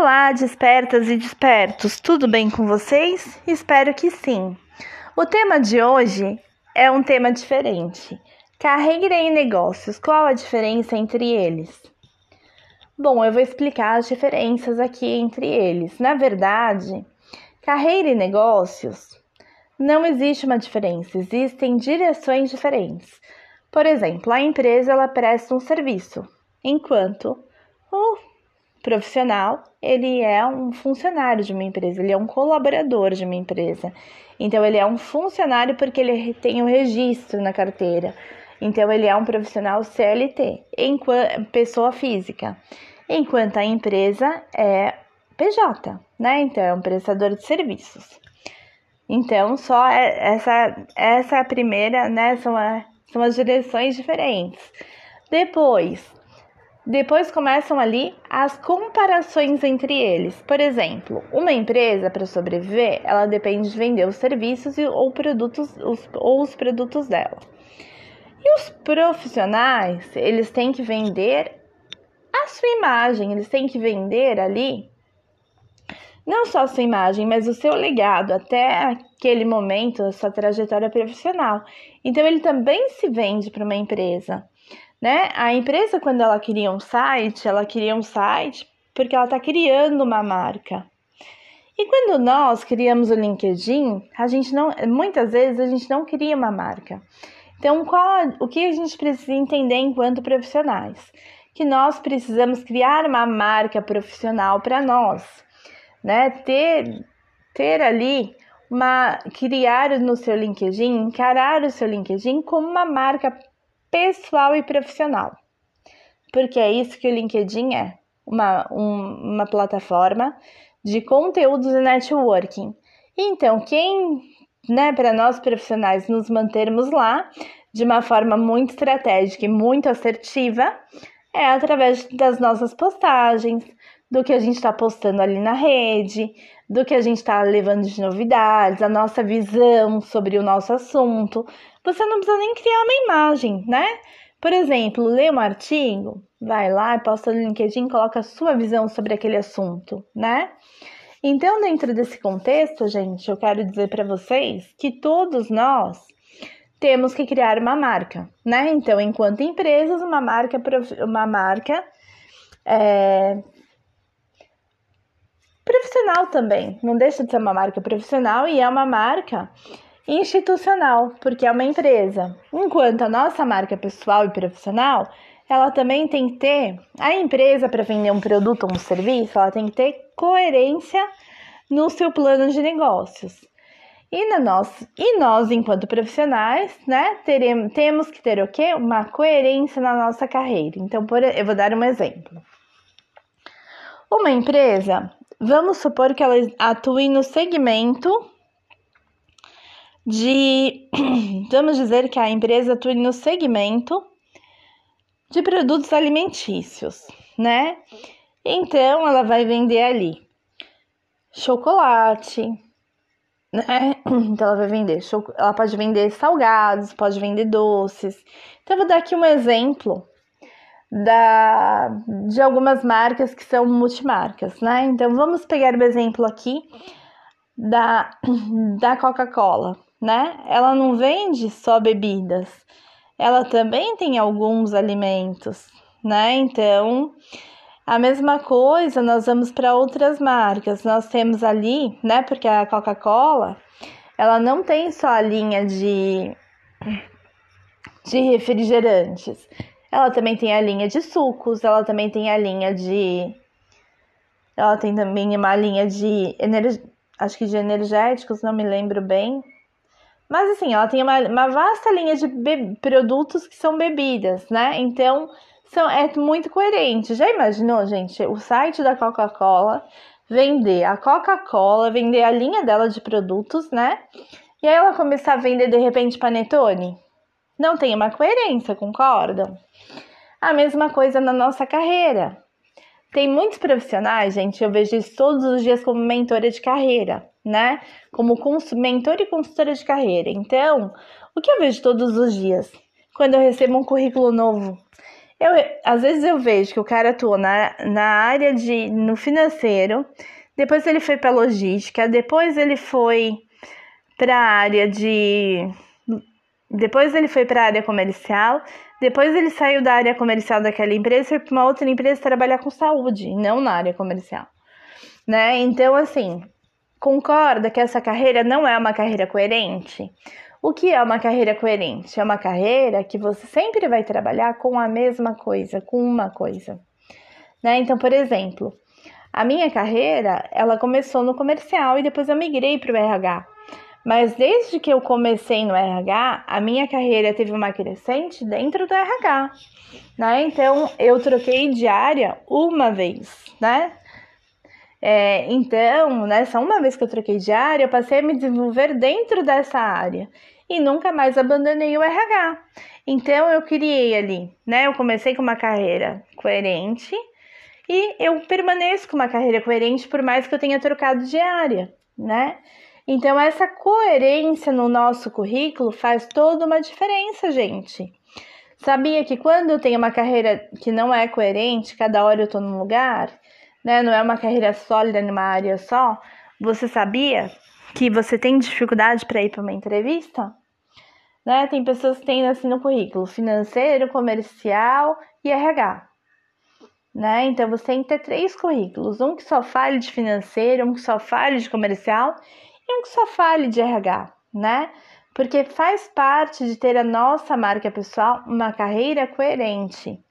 Olá, despertas e despertos, tudo bem com vocês? Espero que sim. O tema de hoje é um tema diferente: carreira e negócios. Qual a diferença entre eles? Bom, eu vou explicar as diferenças aqui entre eles. Na verdade, carreira e negócios não existe uma diferença, existem direções diferentes. Por exemplo, a empresa ela presta um serviço, enquanto o profissional, ele é um funcionário de uma empresa, ele é um colaborador de uma empresa. Então, ele é um funcionário porque ele tem o um registro na carteira. Então, ele é um profissional CLT, enquanto, pessoa física. Enquanto a empresa é PJ, né? Então, é um prestador de serviços. Então, só é, essa, essa é primeira, né? São, a, são as direções diferentes. Depois, depois começam ali as comparações entre eles. Por exemplo, uma empresa para sobreviver, ela depende de vender os serviços ou produtos os, ou os produtos dela. E os profissionais, eles têm que vender a sua imagem, eles têm que vender ali não só a sua imagem, mas o seu legado até aquele momento, a sua trajetória profissional. Então ele também se vende para uma empresa né? A empresa, quando ela cria um site, ela cria um site porque ela está criando uma marca. E quando nós criamos o LinkedIn, a gente não, muitas vezes a gente não cria uma marca. Então, qual, o que a gente precisa entender enquanto profissionais? Que nós precisamos criar uma marca profissional para nós, né? Ter, ter ali uma criar no seu LinkedIn, encarar o seu LinkedIn como uma marca pessoal e profissional. Porque é isso que o LinkedIn é, uma, um, uma plataforma de conteúdos e networking. Então, quem, né, para nós profissionais nos mantermos lá de uma forma muito estratégica e muito assertiva, é através das nossas postagens, do que a gente está postando ali na rede, do que a gente está levando de novidades, a nossa visão sobre o nosso assunto. Você não precisa nem criar uma imagem, né? Por exemplo, lê um artigo, vai lá, posta no LinkedIn, coloca a sua visão sobre aquele assunto, né? Então, dentro desse contexto, gente, eu quero dizer para vocês que todos nós temos que criar uma marca, né? Então, enquanto empresas, uma marca, uma marca é, profissional também. Não deixa de ser uma marca profissional e é uma marca institucional, porque é uma empresa. Enquanto a nossa marca pessoal e profissional, ela também tem que ter a empresa para vender um produto ou um serviço, ela tem que ter coerência no seu plano de negócios. E, na nossa, e nós, enquanto profissionais, né, teremos, temos que ter o quê? Uma coerência na nossa carreira. Então, por, eu vou dar um exemplo. Uma empresa, Vamos supor que ela atue no segmento de. Vamos dizer que a empresa atue no segmento de produtos alimentícios, né? Então ela vai vender ali chocolate, né? Então ela vai vender, ela pode vender salgados, pode vender doces. Então eu vou dar aqui um exemplo da, de algumas marcas que são multimarcas, né? Então vamos pegar o exemplo aqui da, da Coca-Cola, né? Ela não vende só bebidas, ela também tem alguns alimentos, né? Então a mesma coisa nós vamos para outras marcas. Nós temos ali, né? Porque a Coca-Cola ela não tem só a linha de, de refrigerantes ela também tem a linha de sucos, ela também tem a linha de. Ela tem também uma linha de. Ener... Acho que de energéticos, não me lembro bem. Mas assim, ela tem uma, uma vasta linha de produtos que são bebidas, né? Então, são, é muito coerente. Já imaginou, gente? O site da Coca-Cola vender a Coca-Cola, vender a linha dela de produtos, né? E aí ela começar a vender de repente panetone? Não tem uma coerência, concordam? A mesma coisa na nossa carreira. Tem muitos profissionais, gente, eu vejo isso todos os dias como mentora de carreira, né? Como mentora e consultora de carreira. Então, o que eu vejo todos os dias? Quando eu recebo um currículo novo, Eu, às vezes eu vejo que o cara atua na, na área de no financeiro, depois ele foi para logística, depois ele foi para a área de depois ele foi para a área comercial, depois ele saiu da área comercial daquela empresa e foi para uma outra empresa trabalhar com saúde, não na área comercial. Né? Então, assim, concorda que essa carreira não é uma carreira coerente? O que é uma carreira coerente? É uma carreira que você sempre vai trabalhar com a mesma coisa, com uma coisa. Né? Então, por exemplo, a minha carreira, ela começou no comercial e depois eu migrei para o RH. Mas desde que eu comecei no RH, a minha carreira teve uma crescente dentro do RH, né? Então eu troquei de área uma vez, né? É, então, nessa uma vez que eu troquei de área, eu passei a me desenvolver dentro dessa área e nunca mais abandonei o RH. Então eu criei ali, né? Eu comecei com uma carreira coerente e eu permaneço com uma carreira coerente por mais que eu tenha trocado de área, né? Então essa coerência no nosso currículo faz toda uma diferença, gente. Sabia que quando eu tenho uma carreira que não é coerente, cada hora eu tô num lugar, né? Não é uma carreira sólida numa área só. Você sabia que você tem dificuldade para ir para uma entrevista? Né? Tem pessoas que têm assim no currículo financeiro, comercial e RH. Né? Então você tem que ter três currículos: um que só fale de financeiro, um que só fale de comercial e um que só fale de RH, né? Porque faz parte de ter a nossa marca pessoal uma carreira coerente.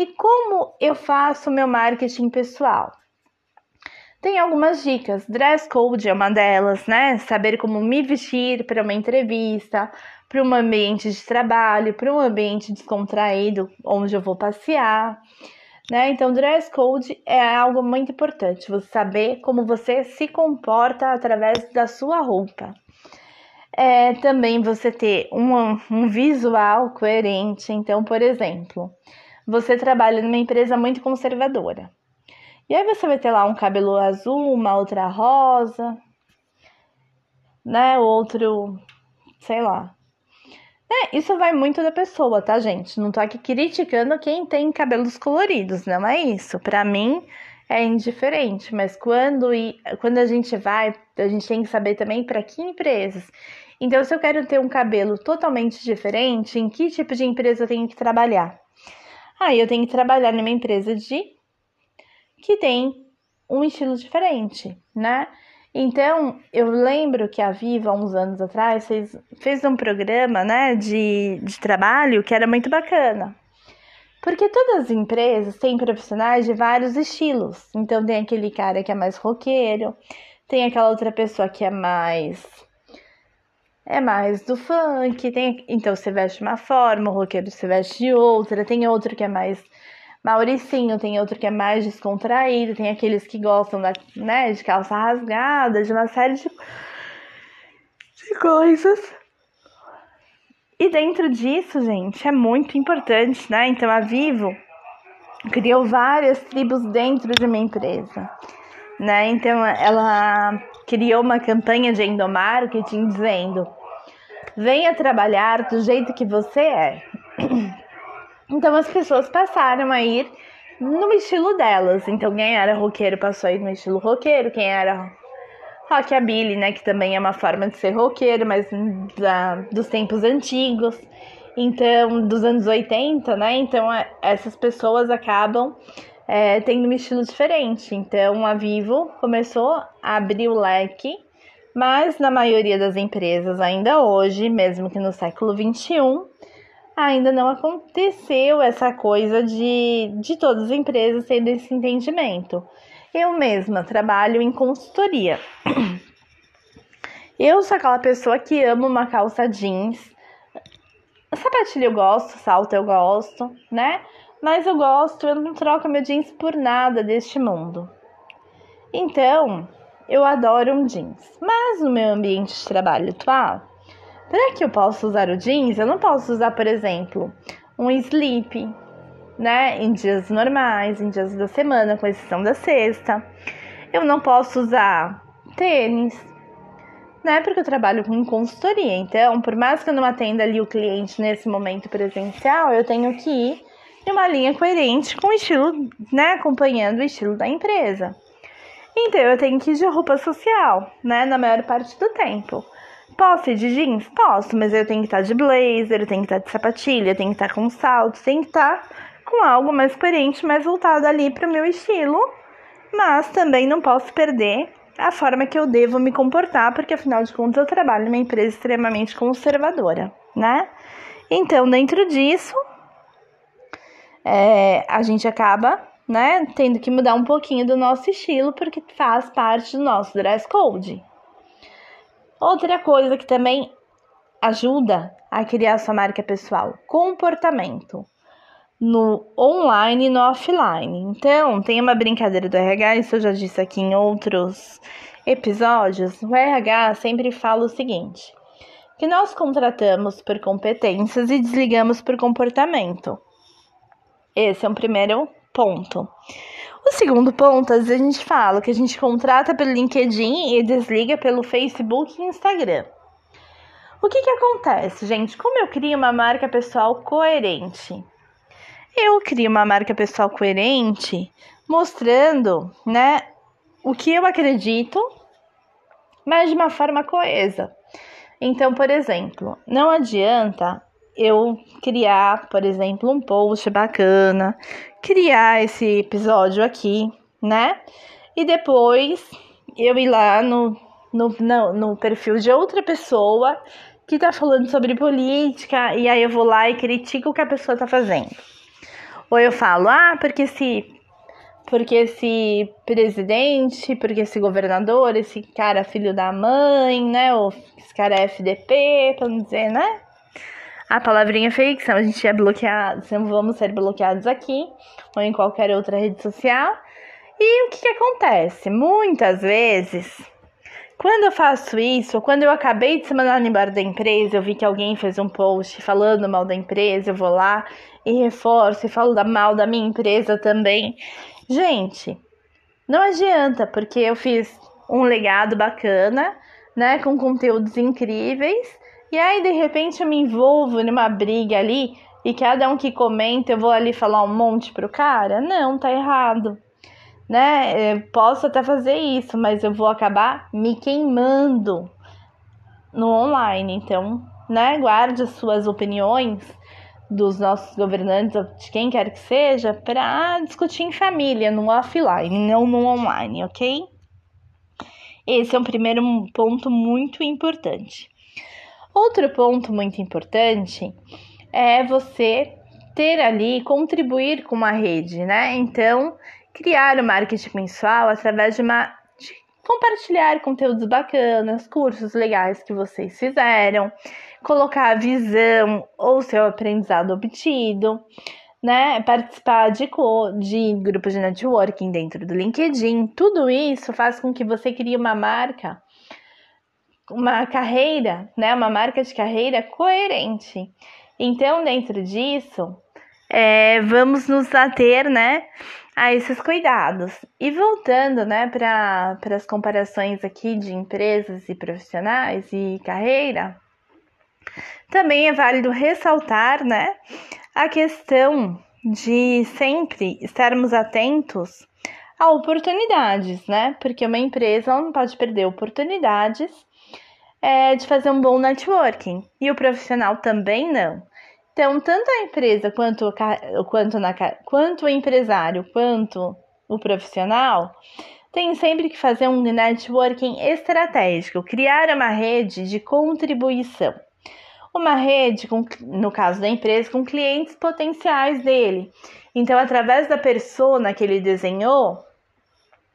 E como eu faço meu marketing pessoal? Tem algumas dicas. Dress code é uma delas, né? Saber como me vestir para uma entrevista, para um ambiente de trabalho, para um ambiente descontraído onde eu vou passear. Né? Então, dress code é algo muito importante, você saber como você se comporta através da sua roupa. É, também você ter um, um visual coerente. Então, por exemplo, você trabalha numa empresa muito conservadora. E aí você vai ter lá um cabelo azul, uma outra rosa, né? Outro, sei lá, é, isso vai muito da pessoa, tá, gente? Não tô aqui criticando quem tem cabelos coloridos, não é isso. Para mim é indiferente, mas quando, quando a gente vai, a gente tem que saber também para que empresas. Então, se eu quero ter um cabelo totalmente diferente, em que tipo de empresa eu tenho que trabalhar? Aí eu tenho que trabalhar numa empresa de que tem um estilo diferente, né? Então, eu lembro que a Viva, uns anos atrás, fez, fez um programa né, de, de trabalho que era muito bacana. Porque todas as empresas têm profissionais de vários estilos. Então, tem aquele cara que é mais roqueiro, tem aquela outra pessoa que é mais. É mais do funk, tem, então você veste uma forma, o roqueiro se veste de outra, tem outro que é mais Mauricinho, tem outro que é mais descontraído, tem aqueles que gostam da, né, de calça rasgada, de uma série de, de coisas. E dentro disso, gente, é muito importante, né? Então a Vivo criou várias tribos dentro de uma empresa, né? Então ela criou uma campanha de endomarketing dizendo: venha trabalhar do jeito que você é. Então as pessoas passaram a ir no estilo delas. Então quem era roqueiro passou a ir no estilo roqueiro, quem era rockabilly, né, que também é uma forma de ser roqueiro, mas da, dos tempos antigos. Então, dos anos 80, né? Então é, essas pessoas acabam é, tendo um estilo diferente. Então a Vivo começou a abrir o leque, mas na maioria das empresas ainda hoje, mesmo que no século 21, ainda não aconteceu essa coisa de, de todas as empresas terem esse entendimento. Eu mesma trabalho em consultoria. Eu sou aquela pessoa que ama uma calça jeans. Sapatilha eu gosto, salto eu gosto, né? Mas eu gosto, eu não troco meu jeans por nada deste mundo. Então, eu adoro um jeans. Mas no meu ambiente de trabalho atual, Será que eu posso usar o jeans? Eu não posso usar, por exemplo, um slip, né? Em dias normais, em dias da semana, com exceção da sexta. Eu não posso usar tênis, né? Porque eu trabalho com consultoria. Então, por mais que eu não atenda ali o cliente nesse momento presencial, eu tenho que ir e uma linha coerente com o estilo, né, acompanhando o estilo da empresa. Então eu tenho que ir de roupa social, né, na maior parte do tempo. Posso ir de jeans? Posso, mas eu tenho que estar de blazer, eu tenho que estar de sapatilha, eu tenho que estar com salto, tenho que estar com algo mais coerente, mais voltado ali para o meu estilo, mas também não posso perder a forma que eu devo me comportar, porque afinal de contas eu trabalho numa empresa extremamente conservadora, né? Então, dentro disso, é, a gente acaba, né, tendo que mudar um pouquinho do nosso estilo, porque faz parte do nosso dress code. Outra coisa que também ajuda a criar sua marca pessoal, comportamento no online e no offline. Então, tem uma brincadeira do RH, isso eu já disse aqui em outros episódios. O RH sempre fala o seguinte: que nós contratamos por competências e desligamos por comportamento. Esse é um primeiro ponto. O segundo ponto, às vezes a gente fala que a gente contrata pelo LinkedIn e desliga pelo Facebook e Instagram. O que, que acontece, gente? Como eu crio uma marca pessoal coerente? Eu crio uma marca pessoal coerente mostrando, né, o que eu acredito, mas de uma forma coesa. Então, por exemplo, não adianta eu criar, por exemplo, um post bacana, criar esse episódio aqui, né? E depois eu ir lá no, no, no, no perfil de outra pessoa que tá falando sobre política e aí eu vou lá e critico o que a pessoa tá fazendo. Ou eu falo, ah, porque esse porque esse presidente, porque esse governador, esse cara filho da mãe, né? Ou esse cara é FDP, pra não dizer, né? A palavrinha fake, senão a gente é bloqueado, vamos ser bloqueados aqui ou em qualquer outra rede social. E o que, que acontece? Muitas vezes, quando eu faço isso, ou quando eu acabei de se mandar embora da empresa, eu vi que alguém fez um post falando mal da empresa, eu vou lá e reforço e falo da mal da minha empresa também. Gente, não adianta, porque eu fiz um legado bacana, né, com conteúdos incríveis e aí, de repente, eu me envolvo numa briga ali e cada um que comenta eu vou ali falar um monte pro cara? Não, tá errado. Né? Eu posso até fazer isso, mas eu vou acabar me queimando no online. Então, né, guarde as suas opiniões dos nossos governantes, de quem quer que seja, para discutir em família, no offline, não no online, ok? Esse é um primeiro ponto muito importante. Outro ponto muito importante é você ter ali, contribuir com uma rede, né? Então, criar o marketing mensual através de uma de compartilhar conteúdos bacanas, cursos legais que vocês fizeram, colocar a visão ou seu aprendizado obtido, né? Participar de, de grupos de networking dentro do LinkedIn. Tudo isso faz com que você crie uma marca uma carreira, né, uma marca de carreira coerente. Então, dentro disso, é, vamos nos ater, né, a esses cuidados. E voltando, né, para as comparações aqui de empresas e profissionais e carreira, também é válido ressaltar, né, a questão de sempre estarmos atentos a oportunidades, né? Porque uma empresa não pode perder oportunidades é, de fazer um bom networking e o profissional também não. Então, tanto a empresa quanto, quanto, na, quanto o empresário, quanto o profissional, tem sempre que fazer um networking estratégico, criar uma rede de contribuição. Uma rede, com, no caso da empresa, com clientes potenciais dele. Então, através da persona que ele desenhou,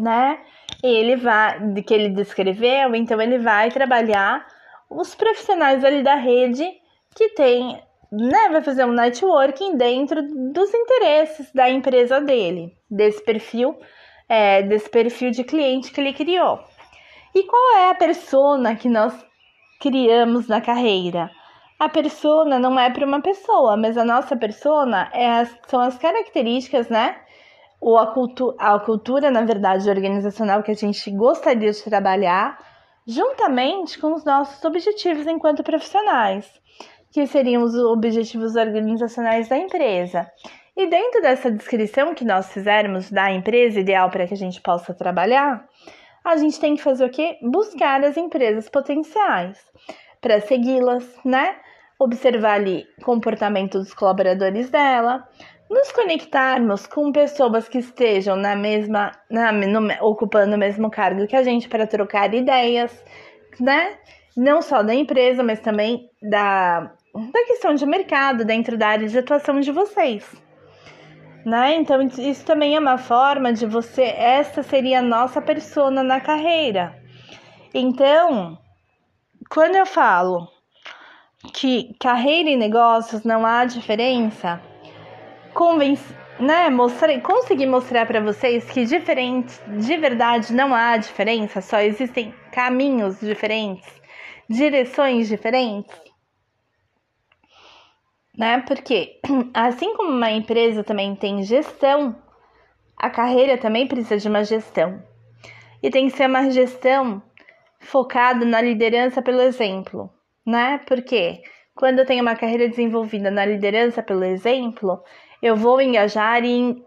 né? Ele vai, que ele descreveu, então ele vai trabalhar os profissionais ali da rede que tem, né? Vai fazer um networking dentro dos interesses da empresa dele, desse perfil, é, desse perfil de cliente que ele criou. E qual é a persona que nós criamos na carreira? A persona não é para uma pessoa, mas a nossa persona é as, são as características, né? Ou a, cultu a cultura, na verdade, organizacional que a gente gostaria de trabalhar, juntamente com os nossos objetivos enquanto profissionais, que seriam os objetivos organizacionais da empresa. E dentro dessa descrição que nós fizermos da empresa ideal para que a gente possa trabalhar, a gente tem que fazer o quê? Buscar as empresas potenciais para segui-las, né? Observar ali comportamento dos colaboradores dela, nos conectarmos com pessoas que estejam na mesma, na, no, ocupando o mesmo cargo que a gente para trocar ideias, né? Não só da empresa, mas também da, da questão de mercado dentro da área de atuação de vocês. Né? Então, isso também é uma forma de você. Essa seria a nossa persona na carreira. Então, quando eu falo que carreira e negócios não há diferença, convenci, né, mostrei, consegui mostrar para vocês que diferente, de verdade não há diferença, só existem caminhos diferentes, direções diferentes né? Porque assim como uma empresa também tem gestão, a carreira também precisa de uma gestão. E tem que ser uma gestão focada na liderança pelo exemplo, né? Porque quando eu tenho uma carreira desenvolvida na liderança pelo exemplo, eu vou engajar e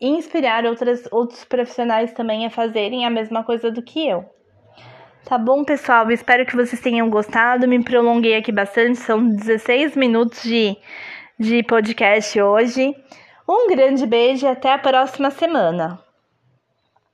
inspirar outras, outros profissionais também a fazerem a mesma coisa do que eu. Tá bom, pessoal? Espero que vocês tenham gostado. Me prolonguei aqui bastante, são 16 minutos de, de podcast hoje. Um grande beijo e até a próxima semana.